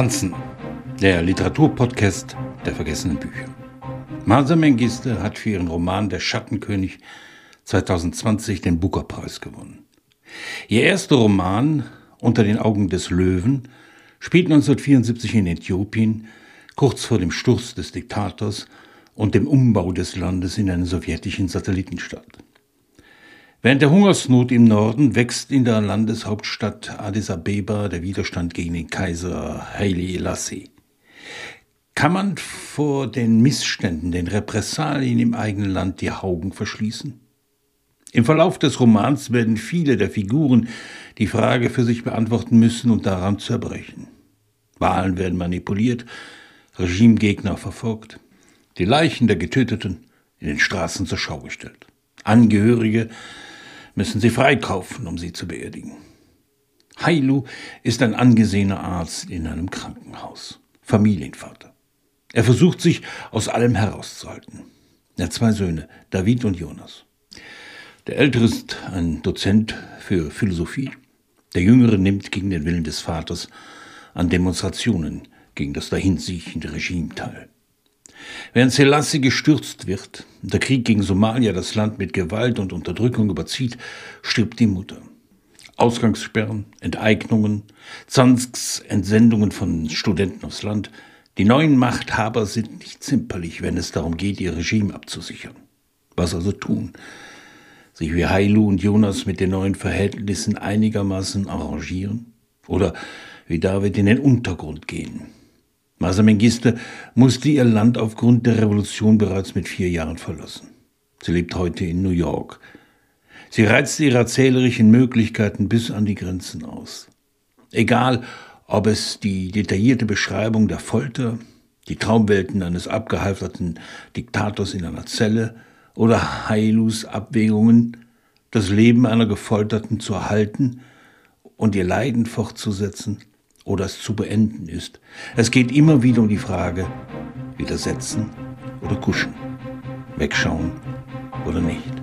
Wanzen, der Literaturpodcast der vergessenen Bücher. Marsa Mengiste hat für ihren Roman Der Schattenkönig 2020 den Booker-Preis gewonnen. Ihr erster Roman Unter den Augen des Löwen spielt 1974 in Äthiopien, kurz vor dem Sturz des Diktators und dem Umbau des Landes in einen sowjetischen Satellitenstaat. Während der Hungersnot im Norden wächst in der Landeshauptstadt Addis Abeba der Widerstand gegen den Kaiser Haile Selassie. Kann man vor den Missständen, den Repressalien im eigenen Land die Augen verschließen? Im Verlauf des Romans werden viele der Figuren die Frage für sich beantworten müssen und daran zerbrechen. Wahlen werden manipuliert, Regimegegner verfolgt, die Leichen der Getöteten in den Straßen zur Schau gestellt. Angehörige müssen sie freikaufen, um sie zu beerdigen. Hailu ist ein angesehener Arzt in einem Krankenhaus, Familienvater. Er versucht sich aus allem herauszuhalten. Er hat zwei Söhne, David und Jonas. Der ältere ist ein Dozent für Philosophie. Der jüngere nimmt gegen den Willen des Vaters an Demonstrationen gegen das dahinsiechende Regime teil. Während Selassie gestürzt wird, der Krieg gegen Somalia das Land mit Gewalt und Unterdrückung überzieht, stirbt die Mutter. Ausgangssperren, Enteignungen, Zwangsentsendungen von Studenten aufs Land. Die neuen Machthaber sind nicht zimperlich, wenn es darum geht, ihr Regime abzusichern. Was also tun? Sich wie Hailu und Jonas mit den neuen Verhältnissen einigermaßen arrangieren? Oder wie David in den Untergrund gehen? Masa Mengiste musste ihr Land aufgrund der Revolution bereits mit vier Jahren verlassen. Sie lebt heute in New York. Sie reizt ihre erzählerischen Möglichkeiten bis an die Grenzen aus. Egal, ob es die detaillierte Beschreibung der Folter, die Traumwelten eines abgehalfterten Diktators in einer Zelle oder Hailus Abwägungen, das Leben einer Gefolterten zu erhalten und ihr Leiden fortzusetzen, oder es zu beenden ist. Es geht immer wieder um die Frage, widersetzen oder kuschen, wegschauen oder nicht.